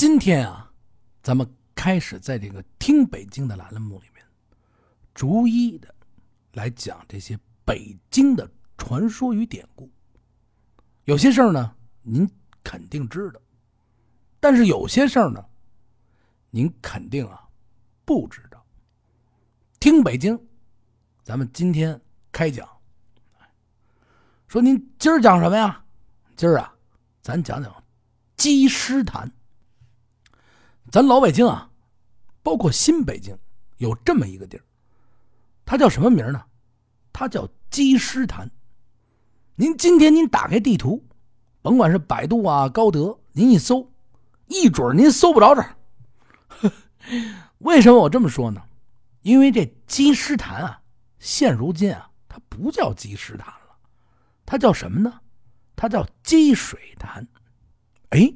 今天啊，咱们开始在这个“听北京”的栏目里面，逐一的来讲这些北京的传说与典故。有些事儿呢，您肯定知道，但是有些事儿呢，您肯定啊不知道。听北京，咱们今天开讲。说您今儿讲什么呀？今儿啊，咱讲讲鸡师坛。咱老北京啊，包括新北京，有这么一个地儿，它叫什么名呢？它叫鸡师坛。您今天您打开地图，甭管是百度啊、高德，您一搜，一准您搜不着这儿。为什么我这么说呢？因为这鸡师坛啊，现如今啊，它不叫鸡师坛了，它叫什么呢？它叫积水潭。哎。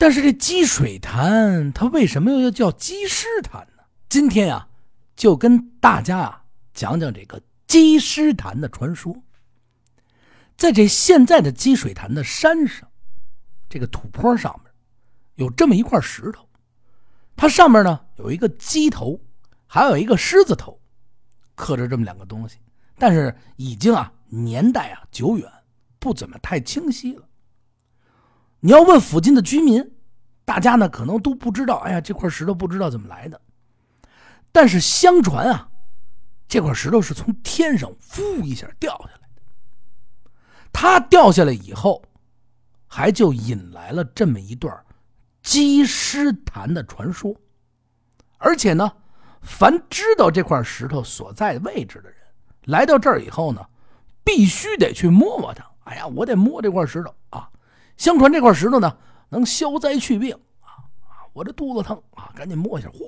但是这积水潭，它为什么又要叫积尸潭呢？今天啊，就跟大家啊讲讲这个积尸潭的传说。在这现在的积水潭的山上，这个土坡上面，有这么一块石头，它上面呢有一个鸡头，还有一个狮子头，刻着这么两个东西，但是已经啊年代啊久远，不怎么太清晰了。你要问附近的居民，大家呢可能都不知道。哎呀，这块石头不知道怎么来的。但是相传啊，这块石头是从天上呼一下掉下来的。它掉下来以后，还就引来了这么一段积尸潭的传说。而且呢，凡知道这块石头所在位置的人，来到这儿以后呢，必须得去摸摸它。哎呀，我得摸这块石头啊。相传这块石头呢，能消灾去病啊啊！我这肚子疼啊，赶紧摸一下，嚯，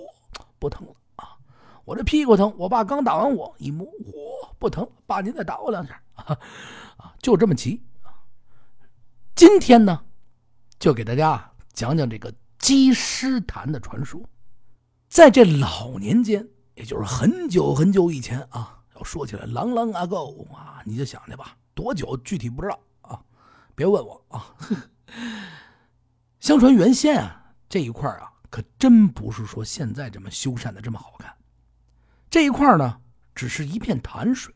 不疼了啊！我这屁股疼，我爸刚打完我，一摸，嚯，不疼，爸您再打我两下啊！啊，就这么急！今天呢，就给大家讲讲这个积尸潭的传说。在这老年间，也就是很久很久以前啊，要说起来，long long ago 啊，你就想去吧，多久具体不知道。别问我啊！相传原先啊，这一块啊，可真不是说现在这么修缮的这么好看。这一块呢，只是一片潭水。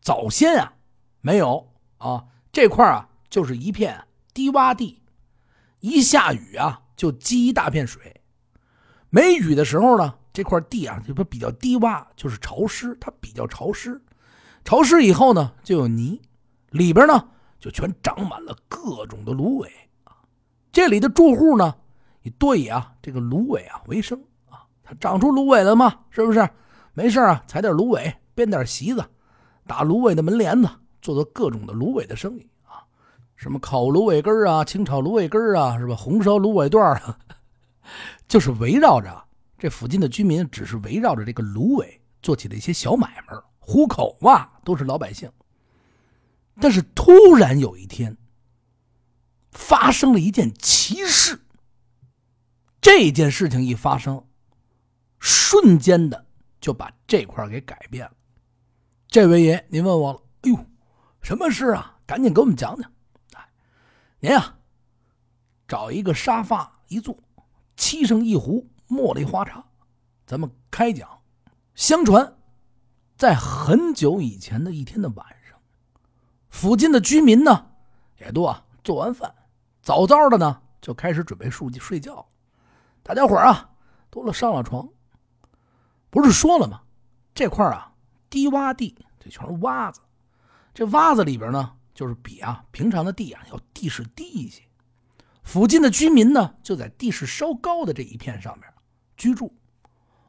早先啊，没有啊，这块啊，就是一片低洼地。一下雨啊，就积一大片水。没雨的时候呢，这块地啊，就比较低洼，就是潮湿，它比较潮湿。潮湿以后呢，就有泥，里边呢。就全长满了各种的芦苇啊！这里的住户呢，以对啊这个芦苇啊为生啊。它长出芦苇了吗？是不是？没事啊，采点芦苇，编点席子，打芦苇的门帘子，做做各种的芦苇的生意啊。什么烤芦苇根啊，清炒芦苇根啊，是吧？红烧芦苇段啊，就是围绕着这附近的居民，只是围绕着这个芦苇做起了一些小买卖，糊口嘛，都是老百姓。但是突然有一天，发生了一件奇事。这件事情一发生，瞬间的就把这块给改变了。这位爷，您问我了，哎呦，什么事啊？赶紧给我们讲讲。哎，您呀，找一个沙发一坐，沏上一壶茉莉花茶，咱们开讲。相传，在很久以前的一天的晚。附近的居民呢，也都啊做完饭，早早的呢就开始准备睡睡觉。大家伙啊都了上了床。不是说了吗？这块啊低洼地，这全是洼子。这洼子里边呢，就是比啊平常的地啊要地势低一些。附近的居民呢，就在地势稍高的这一片上面居住。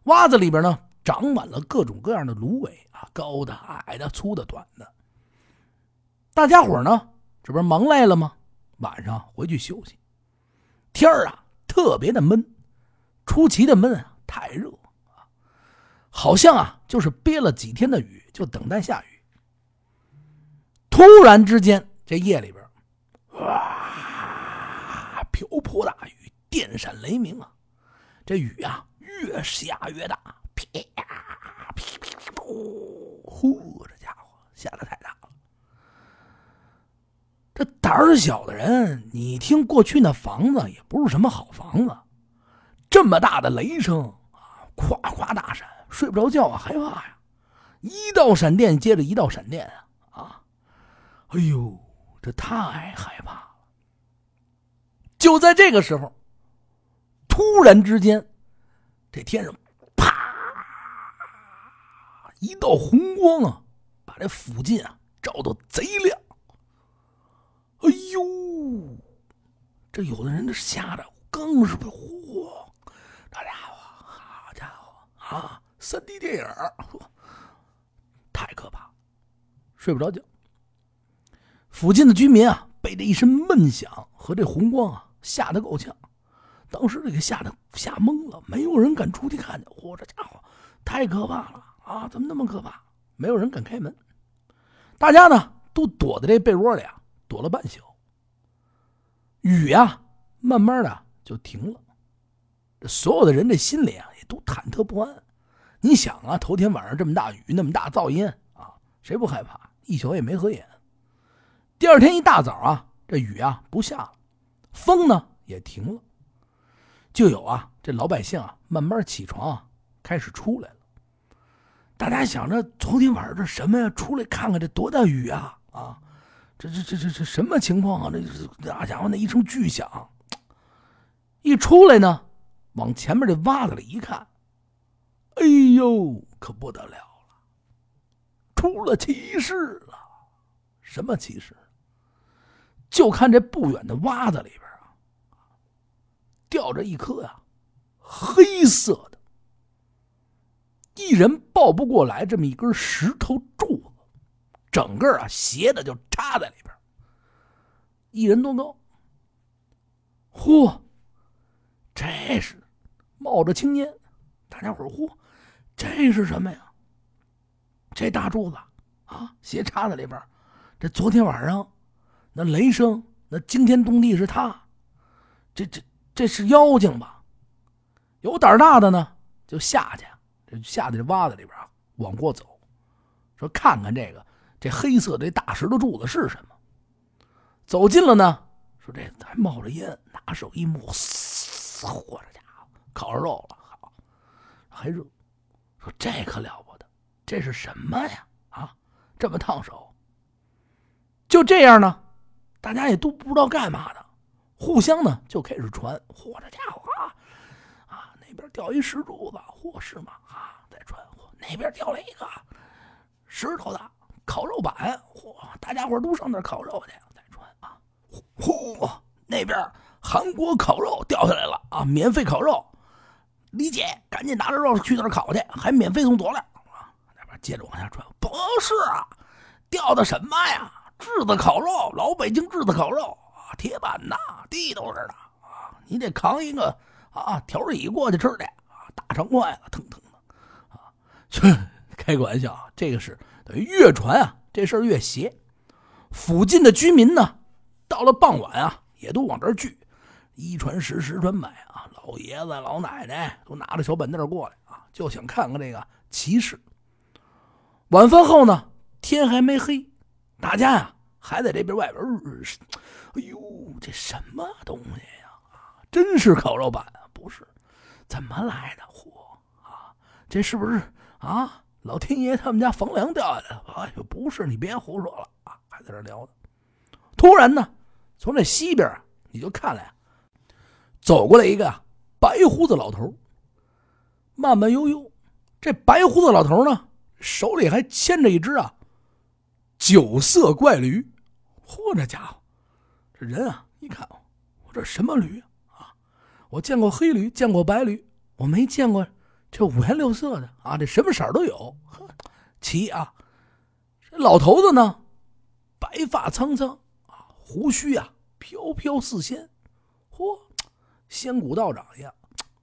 洼子里边呢，长满了各种各样的芦苇啊，高的、矮的、粗的、短的。大家伙呢，这不是忙累了吗？晚上回去休息。天啊，特别的闷，出奇的闷啊，太热啊，好像啊，就是憋了几天的雨，就等待下雨。突然之间，这夜里边，哇，瓢泼大雨，电闪雷鸣啊！这雨啊，越下越大，啪啪啪噗，呼，这家伙下的太。这胆儿小的人，你听过去那房子也不是什么好房子，这么大的雷声啊，咵咵大闪，睡不着觉啊，害怕呀！一道闪电接着一道闪电啊啊！哎呦，这太害怕了！就在这个时候，突然之间，这天上啪一道红光啊，把这附近啊照得贼亮。哎呦！这有的人这吓得更是不嚯！大家伙，好家伙啊！三 D 电影，太可怕，睡不着觉。附近的居民啊，被这一声闷响和这红光啊吓得够呛，当时这个吓得吓懵了，没有人敢出去看去。嚯，这家伙太可怕了啊！怎么那么可怕？没有人敢开门，大家呢都躲在这被窝里啊。躲了半宿，雨呀，慢慢的就停了。这所有的人这心里啊，也都忐忑不安。你想啊，头天晚上这么大雨，那么大噪音啊，谁不害怕？一宿也没合眼。第二天一大早啊，这雨啊不下了，风呢也停了，就有啊这老百姓啊慢慢起床，开始出来了。大家想着昨天晚上这什么呀？出来看看这多大雨啊啊！这这这这什么情况啊？这那家伙那一声巨响，一出来呢，往前面这洼子里一看，哎呦，可不得了了，出了奇事了！什么奇事？就看这不远的洼子里边啊，吊着一颗呀黑色的、一人抱不过来这么一根石头柱子。整个啊斜的就插在里边，一人多高。嚯，这是冒着青烟，大家伙嚯，这是什么呀？这大柱子啊，斜插在里边。这昨天晚上那雷声，那惊天动地是他。这这这是妖精吧？有胆大的呢，就下去，这下在这洼子里边啊，往过走，说看看这个。这黑色的大石头柱子是什么？走近了呢，说这还冒着烟，拿手一摸，嘶，嚯，这家伙烤上肉了，好，还热。说这可了不得，这是什么呀？啊，这么烫手。就这样呢，大家也都不知道干嘛的，互相呢就开始传。嚯，这家伙啊，啊，那边掉一石柱子，嚯，是吗？啊，再传，嚯，那边掉了一个石头的。烤肉板，嚯！大家伙都上那烤肉去，再传啊！呼，那边韩国烤肉掉下来了啊！免费烤肉，李姐赶紧拿着肉去那儿烤去，还免费送佐料啊！那边接着往下传，不是啊，掉的什么呀？炙子烤肉，老北京炙子烤肉啊，铁板呐，地道似的啊！你得扛一个啊条椅过去吃去啊，大长筷子，腾腾的啊！去开个玩笑啊，这个是。等于越传啊，这事儿越邪。附近的居民呢，到了傍晚啊，也都往这儿聚，一传十，十传百啊，老爷子、老奶奶都拿着小板凳过来啊，就想看看这个奇事。晚饭后呢，天还没黑，大家呀还在这边外边。哎呦，这什么东西呀？真是烤肉板啊？不是，怎么来的？嚯啊，这是不是啊？老天爷他们家房梁掉下来了！哎呦，不是，你别胡说了啊！还在这聊呢。突然呢，从这西边你就看来，走过来一个白胡子老头，慢慢悠悠。这白胡子老头呢，手里还牵着一只啊九色怪驴。嚯，这家伙，这人啊，一看，我这什么驴啊？我见过黑驴，见过白驴，我没见过。这五颜六色的啊，这什么色儿都有，呵奇啊！这老头子呢，白发苍苍啊，胡须啊飘飘似仙，嚯，仙骨道长一样，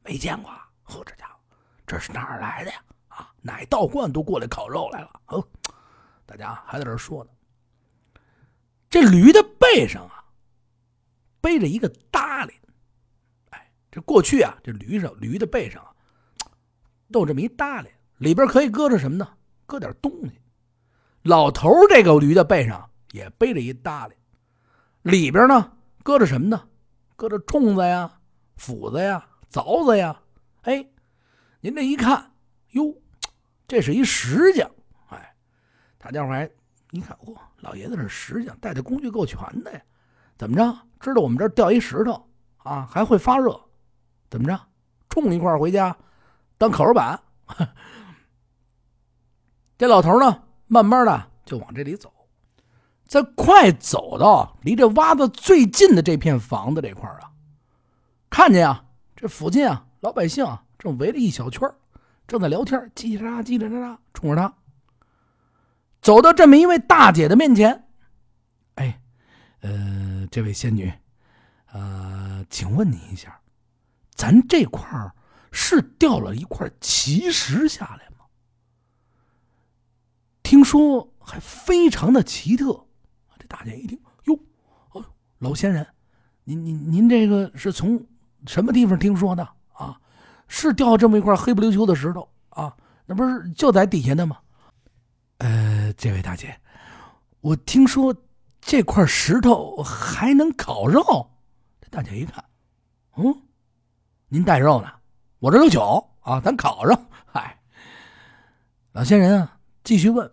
没见过。呵，这家伙，这是哪儿来的呀？啊，哪道观都过来烤肉来了。哦，大家还在这说呢。这驴的背上啊，背着一个搭裢。哎，这过去啊，这驴上驴的背上。都这么一搭里，里边可以搁着什么呢？搁点东西。老头这个驴的背上也背着一搭里，里边呢搁着什么呢？搁着冲子呀、斧子呀、凿子呀。哎，您这一看，哟，这是一石匠。哎，大家伙还一看，嚯，老爷子是石匠，带的工具够全的呀。怎么着？知道我们这儿掉一石头啊，还会发热。怎么着？冲一块回家当烤肉板。这老头呢，慢慢的就往这里走，在快走到离这洼子最近的这片房子这块啊，看见啊，这附近啊，老百姓啊，正围了一小圈正在聊天，叽叽喳喳，叽叽喳喳，冲着他走到这么一位大姐的面前，哎，呃，这位仙女，呃，请问你一下，咱这块儿是掉了一块奇石下来吗？听说还非常的奇特，这大姐一听，哟，哦，老仙人，您您您这个是从什么地方听说的啊？是掉这么一块黑不溜秋的石头啊？那不是就在底下的吗？呃，这位大姐，我听说这块石头还能烤肉。这大姐一看，嗯，您带肉呢？我这有酒啊，咱烤上。嗨，老仙人啊，继续问。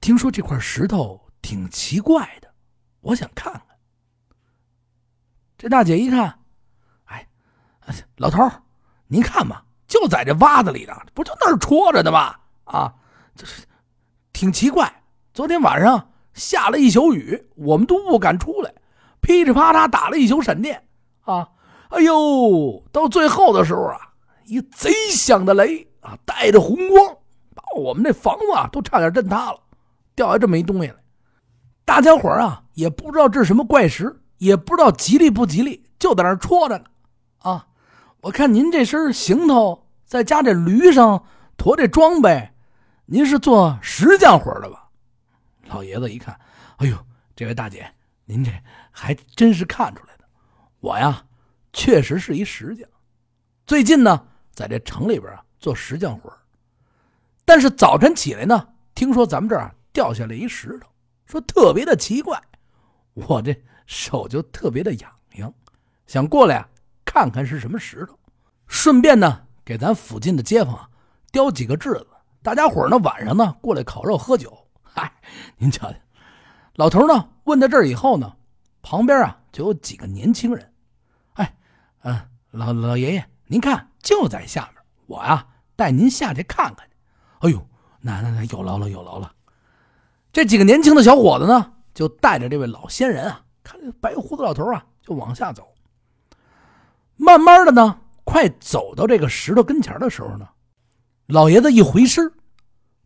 听说这块石头挺奇怪的，我想看看。这大姐一看，哎，老头您看吧，就在这洼子里呢，不就那儿戳着的吗？啊，这是挺奇怪。昨天晚上下了一宿雨，我们都不敢出来，噼里啪啦打了一宿闪电，啊，哎呦，到最后的时候啊，一贼响的雷啊，带着红光，把我们那房子啊都差点震塌了。掉下这么一东西来，大家伙啊也不知道这是什么怪石，也不知道吉利不吉利，就在那戳着呢。啊，我看您这身行头，再加这驴上驮这装备，您是做石匠活的吧？老爷子一看，哎呦，这位大姐，您这还真是看出来的。我呀，确实是一石匠，最近呢，在这城里边啊做石匠活但是早晨起来呢，听说咱们这儿。掉下来一石头，说特别的奇怪，我这手就特别的痒痒，想过来啊看看是什么石头，顺便呢给咱附近的街坊啊雕几个炙子，大家伙呢晚上呢过来烤肉喝酒。嗨，您瞧瞧，老头呢问到这儿以后呢，旁边啊就有几个年轻人，嗯，老老爷爷您看就在下面，我呀带您下去看看去。哎呦，那那那有劳了有劳了。这几个年轻的小伙子呢，就带着这位老仙人啊，看这白胡子老头啊，就往下走。慢慢的呢，快走到这个石头跟前的时候呢，老爷子一回身，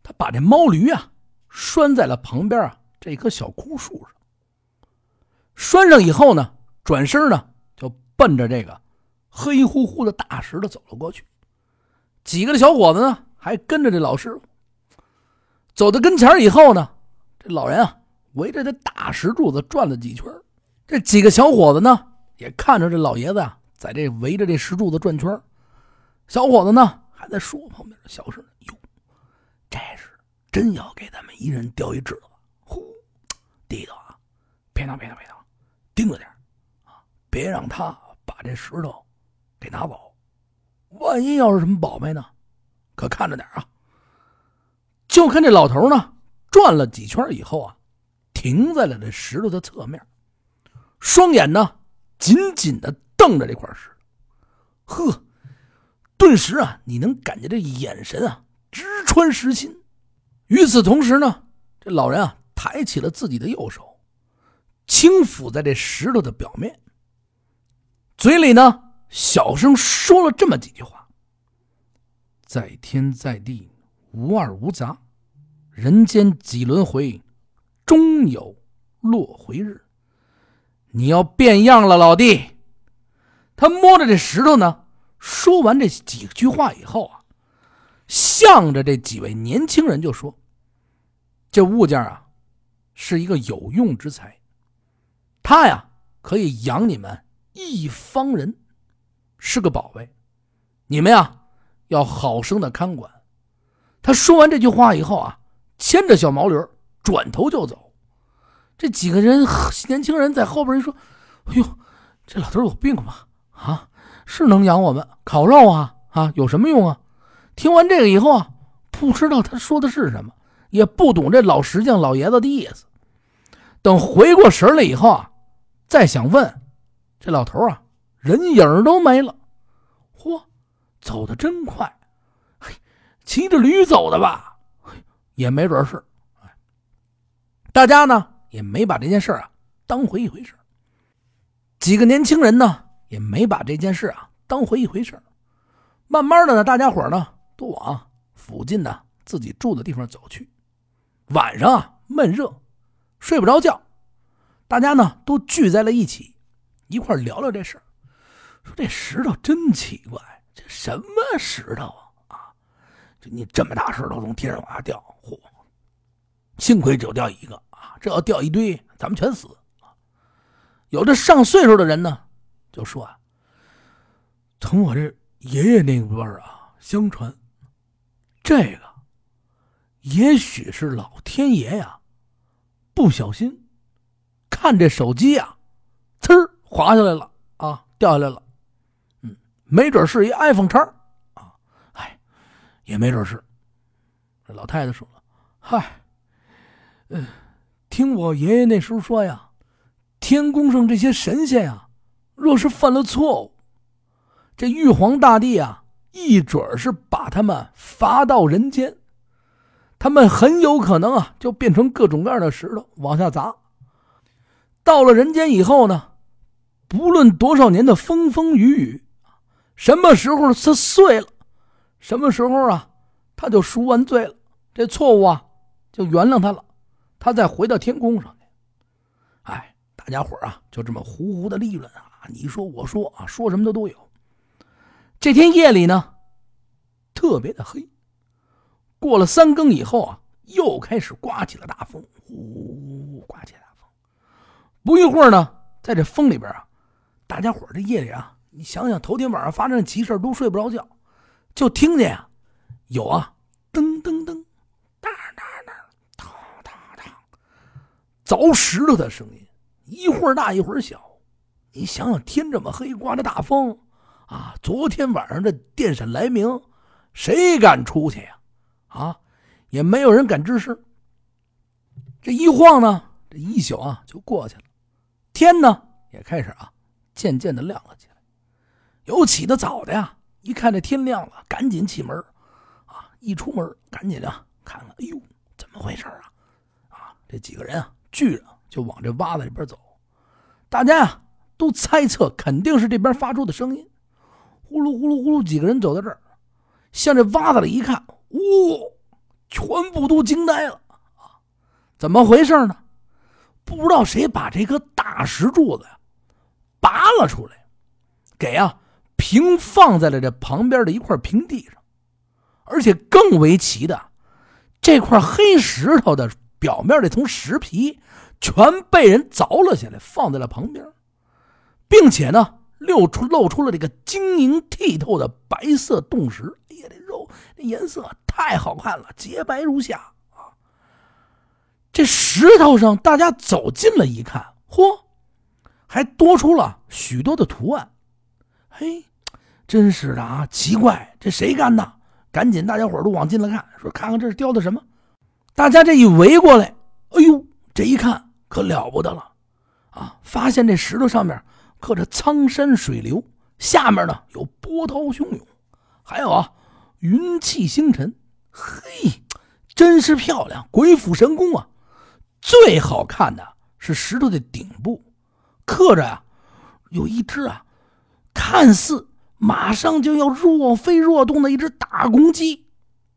他把这毛驴啊拴在了旁边啊这棵小枯树上。拴上以后呢，转身呢就奔着这个黑乎乎的大石头走了过去。几个小伙子呢，还跟着这老师傅。走到跟前以后呢。这老人啊，围着这大石柱子转了几圈这几个小伙子呢，也看着这老爷子啊，在这围着这石柱子转圈小伙子呢，还在树旁边小声：“哟，这是真要给咱们一人叼一指头。呼，低头啊，别闹别闹别闹，盯着点啊，别让他把这石头给拿走。万一要是什么宝贝呢，可看着点啊。”就看这老头呢。转了几圈以后啊，停在了这石头的侧面，双眼呢紧紧的瞪着这块石。呵，顿时啊，你能感觉这眼神啊直穿石心。与此同时呢，这老人啊抬起了自己的右手，轻抚在这石头的表面，嘴里呢小声说了这么几句话：“在天在地，无二无杂。”人间几轮回，终有落回日。你要变样了，老弟。他摸着这石头呢，说完这几句话以后啊，向着这几位年轻人就说：“这物件啊，是一个有用之材，它呀可以养你们一方人，是个宝贝。你们呀要好生的看管。”他说完这句话以后啊。牵着小毛驴转头就走。这几个人年轻人在后边一说：“哎呦，这老头有病吧？啊，是能养我们烤肉啊？啊，有什么用啊？”听完这个以后啊，不知道他说的是什么，也不懂这老石匠老爷子的意思。等回过神来以后啊，再想问，这老头啊，人影都没了。嚯，走的真快，嘿，骑着驴走的吧？也没准是。大家呢也没把这件事啊当回一回事。几个年轻人呢也没把这件事啊当回一回事。慢慢的呢，大家伙呢都往附近的自己住的地方走去。晚上啊闷热。睡不着觉，大家呢都聚在了一起，一块聊聊这事说这石头真奇怪，这什么石头啊？啊，你这么大石头从天上往下掉，嚯！幸亏只掉一个啊，这要掉一堆，咱们全死！有的上岁数的人呢，就说啊，从我这爷爷那辈儿啊，相传这个也许是老天爷呀。不小心看这手机呀，呲儿滑下来了啊，掉下来了。没准是一 iPhone 叉啊，哎，也没准是。这老太太说了：“嗨，嗯，听我爷爷那时候说呀，天宫上这些神仙呀，若是犯了错误，这玉皇大帝啊，一准是把他们罚到人间。”他们很有可能啊，就变成各种各样的石头往下砸。到了人间以后呢，不论多少年的风风雨雨，什么时候他碎了，什么时候啊，他就赎完罪了，这错误啊就原谅他了，他再回到天宫上去。哎，大家伙啊，就这么胡胡的议论啊，你说我说啊，说什么的都有。这天夜里呢，特别的黑。过了三更以后啊，又开始刮起了大风，呼，刮起大风。不一会儿呢，在这风里边啊，大家伙这夜里啊，你想想头天晚上发生的奇事都睡不着觉，就听见啊，有啊，噔噔噔，哒哒哒，哒哒哒，凿石头的声音，一会儿大一会儿小。你想想，天这么黑，刮着大风啊，昨天晚上这电闪雷鸣，谁敢出去呀？啊，也没有人敢吱声。这一晃呢，这一宿啊就过去了，天呢也开始啊渐渐的亮了起来。有起得早的呀，一看这天亮了，赶紧起门啊，一出门赶紧啊看看，哎呦，怎么回事啊？啊，这几个人啊聚着就往这洼子里边走，大家呀都猜测肯定是这边发出的声音，呼噜呼噜呼噜，几个人走到这儿，向这洼子里一看。哇！全部都惊呆了啊！怎么回事呢？不知道谁把这颗大石柱子呀拔了出来，给啊平放在了这旁边的一块平地上，而且更为奇的，这块黑石头的表面这层石皮全被人凿了下来，放在了旁边，并且呢，露出露出了这个晶莹剔透的白色洞石。哎呀，这肉这颜色。太好看了，洁白如夏啊！这石头上，大家走近了一看，嚯，还多出了许多的图案。嘿，真是的啊！奇怪，这谁干的？赶紧，大家伙都往近了看，说看看这是雕的什么。大家这一围过来，哎呦，这一看可了不得了啊！发现这石头上面刻着苍山水流，下面呢有波涛汹涌，还有啊云气星辰。嘿，真是漂亮，鬼斧神工啊！最好看的是石头的顶部，刻着呀，有一只啊，看似马上就要若飞若动的一只大公鸡，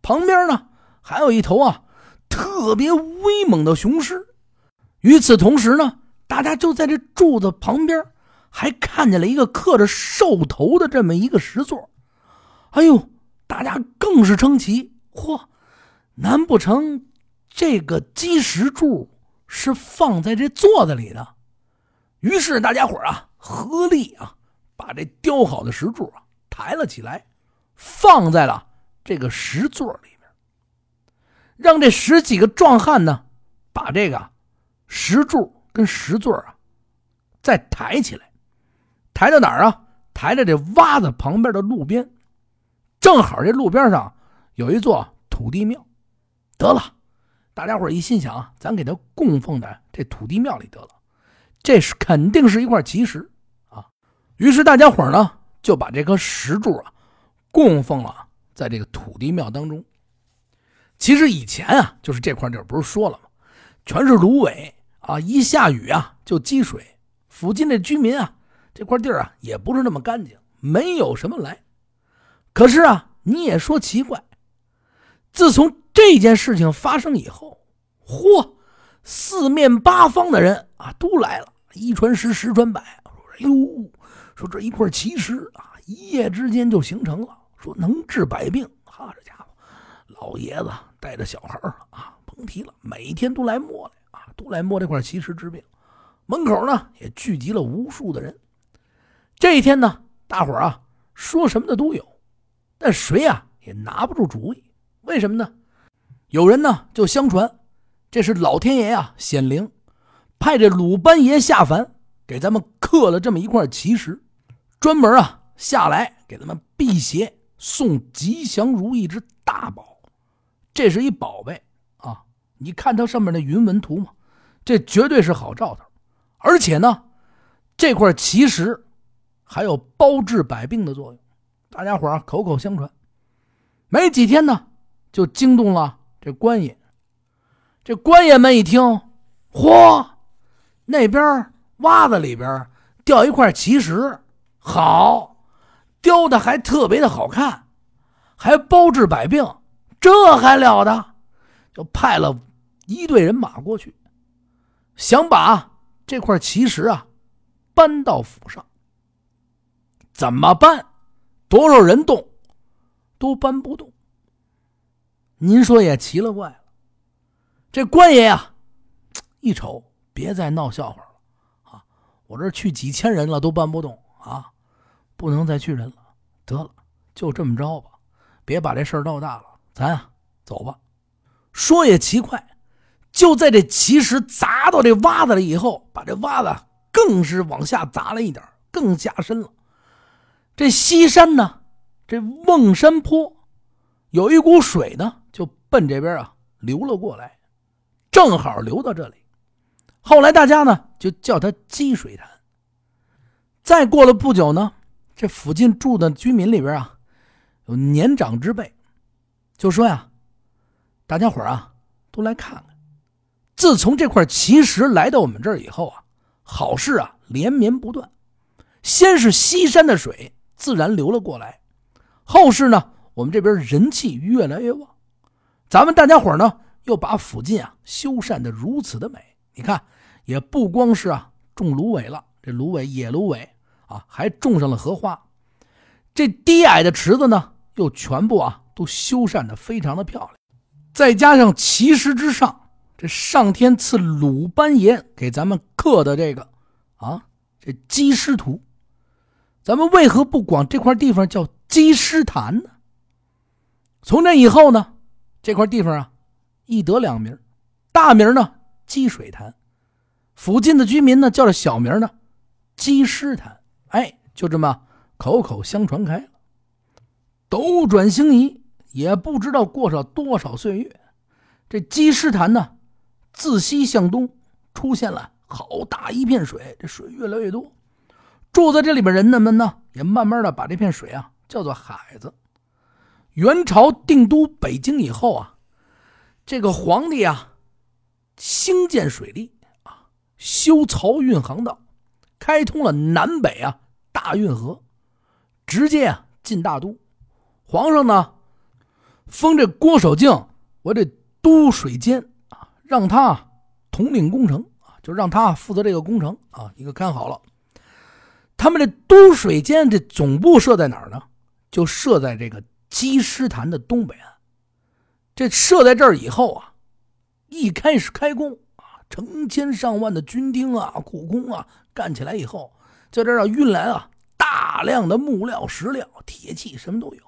旁边呢还有一头啊特别威猛的雄狮。与此同时呢，大家就在这柱子旁边还看见了一个刻着兽头的这么一个石座。哎呦，大家更是称奇。嚯，难不成这个基石柱是放在这座子里的？于是大家伙啊合力啊，把这雕好的石柱啊抬了起来，放在了这个石座里面，让这十几个壮汉呢把这个石柱跟石座啊，再抬起来，抬到哪儿啊？抬到这洼子旁边的路边，正好这路边上有一座土地庙。得了，大家伙一心想，咱给他供奉在这土地庙里得了，这是肯定是一块奇石。于是大家伙呢就把这颗石柱啊供奉了在这个土地庙当中。其实以前啊，就是这块地儿不是说了吗？全是芦苇啊，一下雨啊就积水，附近的居民啊。这块地儿啊，也不是那么干净，没有什么来。可是啊，你也说奇怪，自从这件事情发生以后，嚯，四面八方的人啊都来了，一传十，十传百，哎呦，说这一块奇石啊，一夜之间就形成了，说能治百病。哈，这家伙，老爷子带着小孩啊，甭提了，每天都来摸来啊，都来摸这块奇石治病。门口呢也聚集了无数的人。”这一天呢，大伙啊说什么的都有，但谁啊也拿不住主意。为什么呢？有人呢就相传，这是老天爷啊显灵，派这鲁班爷下凡，给咱们刻了这么一块奇石，专门啊下来给他们辟邪、送吉祥如意之大宝。这是一宝贝啊！你看它上面的云纹图吗？这绝对是好兆头。而且呢，这块奇石。还有包治百病的作用，大家伙口口相传。没几天呢，就惊动了这官爷。这官爷们一听，嚯，那边洼子里边掉一块奇石，好，雕的还特别的好看，还包治百病，这还了得？就派了一队人马过去，想把这块奇石啊搬到府上。怎么搬？多少人动，都搬不动。您说也奇了怪了。这官爷呀，一瞅，别再闹笑话了啊！我这去几千人了，都搬不动啊！不能再去人了。得了，就这么着吧，别把这事儿闹大了。咱啊，走吧。说也奇怪，就在这奇石砸到这洼子里以后，把这洼子更是往下砸了一点，更加深了。这西山呢，这瓮山坡，有一股水呢，就奔这边啊流了过来，正好流到这里。后来大家呢就叫它积水潭。再过了不久呢，这附近住的居民里边啊，有年长之辈，就说呀：“大家伙啊，都来看看。自从这块奇石来到我们这儿以后啊，好事啊连绵不断。先是西山的水。”自然流了过来，后世呢，我们这边人气越来越旺，咱们大家伙呢又把附近啊修缮的如此的美。你看，也不光是啊种芦苇了，这芦苇野芦苇啊，还种上了荷花。这低矮的池子呢，又全部啊都修缮的非常的漂亮。再加上奇石之上，这上天赐鲁班爷给咱们刻的这个啊这鸡师图。咱们为何不管这块地方叫鸡尸潭呢？从那以后呢，这块地方啊，一得两名，大名呢积水潭，附近的居民呢叫这小名呢积尸潭。哎，就这么口口相传开了。斗转星移，也不知道过上多少岁月，这积尸潭呢，自西向东出现了好大一片水，这水越来越多。住在这里边人们呢，也慢慢的把这片水啊叫做海子。元朝定都北京以后啊，这个皇帝啊，兴建水利啊，修漕运航道，开通了南北啊大运河，直接啊进大都。皇上呢，封这郭守敬为这都水监啊，让他统领工程啊，就让他负责这个工程啊，一个看好了。他们这都水监这总部设在哪儿呢？就设在这个积尸潭的东北岸。这设在这儿以后啊，一开始开工啊，成千上万的军丁啊、苦工啊干起来以后，在这儿运来啊大量的木料、石料、铁器，什么都有。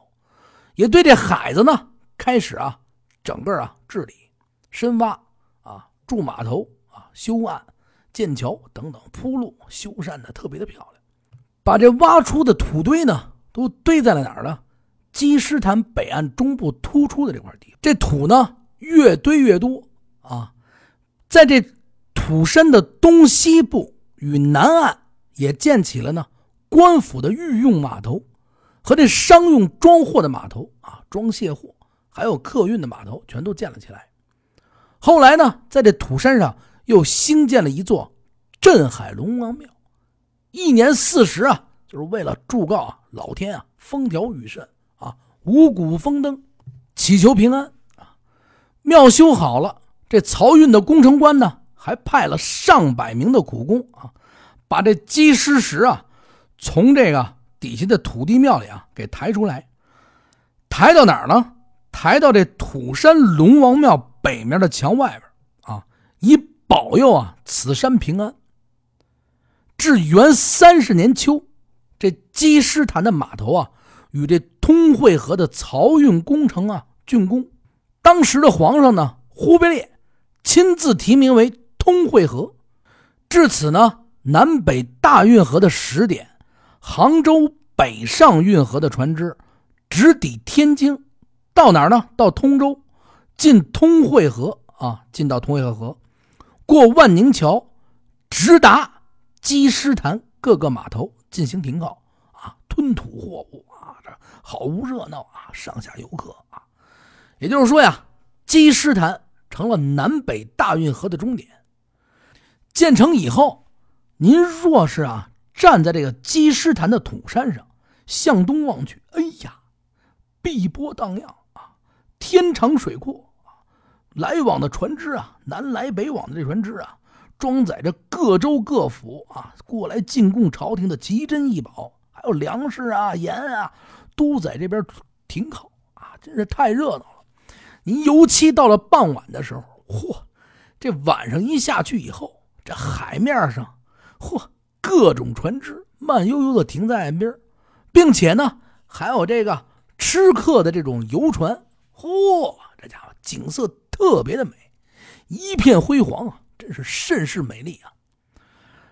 也对这海子呢开始啊整个啊治理、深挖啊筑码头啊修岸、建桥等等铺路，修缮的特别的漂亮。把这挖出的土堆呢，都堆在了哪儿呢？积石潭北岸中部突出的这块地。这土呢，越堆越多啊，在这土山的东西部与南岸也建起了呢官府的御用码头和这商用装货的码头啊，装卸货还有客运的码头全都建了起来。后来呢，在这土山上又兴建了一座镇海龙王庙。一年四时啊，就是为了祝告啊老天啊风调雨顺啊五谷丰登，祈求平安啊。庙修好了，这漕运的工程官呢还派了上百名的苦工啊，把这积尸石啊从这个底下的土地庙里啊给抬出来，抬到哪儿呢？抬到这土山龙王庙北面的墙外边啊，以保佑啊此山平安。至元三十年秋，这积尸潭的码头啊，与这通惠河的漕运工程啊竣工。当时的皇上呢，忽必烈亲自提名为通惠河。至此呢，南北大运河的始点，杭州北上运河的船只直抵天津，到哪儿呢？到通州，进通惠河啊，进到通惠河，过万宁桥，直达。积石潭各个码头进行停靠啊，吞吐货物啊，这好无热闹啊，上下游客啊。也就是说呀，积石潭成了南北大运河的终点。建成以后，您若是啊站在这个积石潭的土山上，向东望去，哎呀，碧波荡漾啊，天长水阔啊，来往的船只啊，南来北往的这船只啊。装载着各州各府啊过来进贡朝廷的奇珍异宝，还有粮食啊、盐啊，都在这边停靠啊，真是太热闹了。你尤其到了傍晚的时候，嚯，这晚上一下去以后，这海面上，嚯，各种船只慢悠悠的停在岸边，并且呢，还有这个吃客的这种游船，嚯，这家伙景色特别的美，一片辉煌啊。真是甚是美丽啊！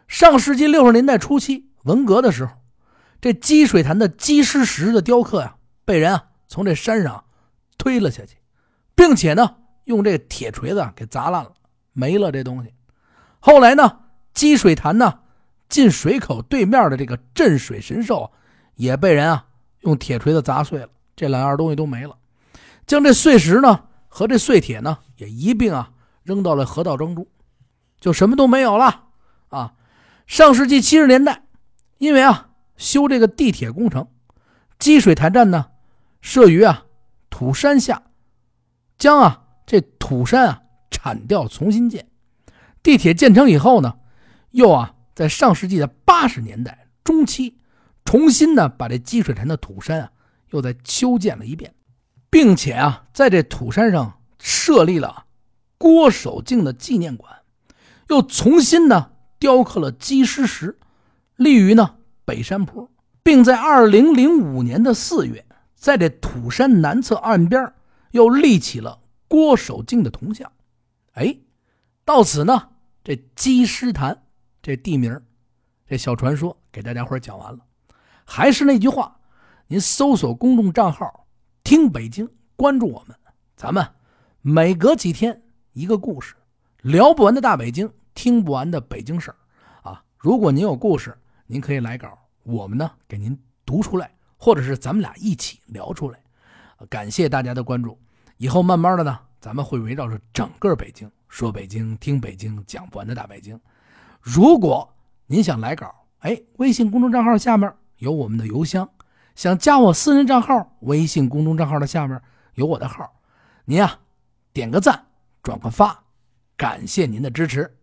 上世纪六十年代初期，文革的时候，这积水潭的积石石的雕刻呀，被人啊从这山上推了下去，并且呢用这铁锤子给砸烂了，没了这东西。后来呢，积水潭呢进水口对面的这个镇水神兽也被人啊用铁锤子砸碎了，这两样东西都没了。将这碎石呢和这碎铁呢也一并啊扔到了河道当中。就什么都没有了啊！上世纪七十年代，因为啊修这个地铁工程，积水潭站呢设于啊土山下，将啊这土山啊铲掉重新建。地铁建成以后呢，又啊在上世纪的八十年代中期，重新呢把这积水潭的土山啊又再修建了一遍，并且啊在这土山上设立了郭守敬的纪念馆。又重新呢雕刻了积石石，立于呢北山坡，并在二零零五年的四月，在这土山南侧岸边又立起了郭守敬的铜像。哎，到此呢，这积石潭这地名，这小传说给大家伙讲完了。还是那句话，您搜索公众账号“听北京”，关注我们，咱们每隔几天一个故事。聊不完的大北京，听不完的北京事儿，啊！如果您有故事，您可以来稿，我们呢给您读出来，或者是咱们俩一起聊出来。感谢大家的关注，以后慢慢的呢，咱们会围绕着整个北京说北京，听北京，讲不完的大北京。如果您想来稿，哎，微信公众账号下面有我们的邮箱，想加我私人账号，微信公众账号的下面有我的号，您啊点个赞，转个发。感谢您的支持。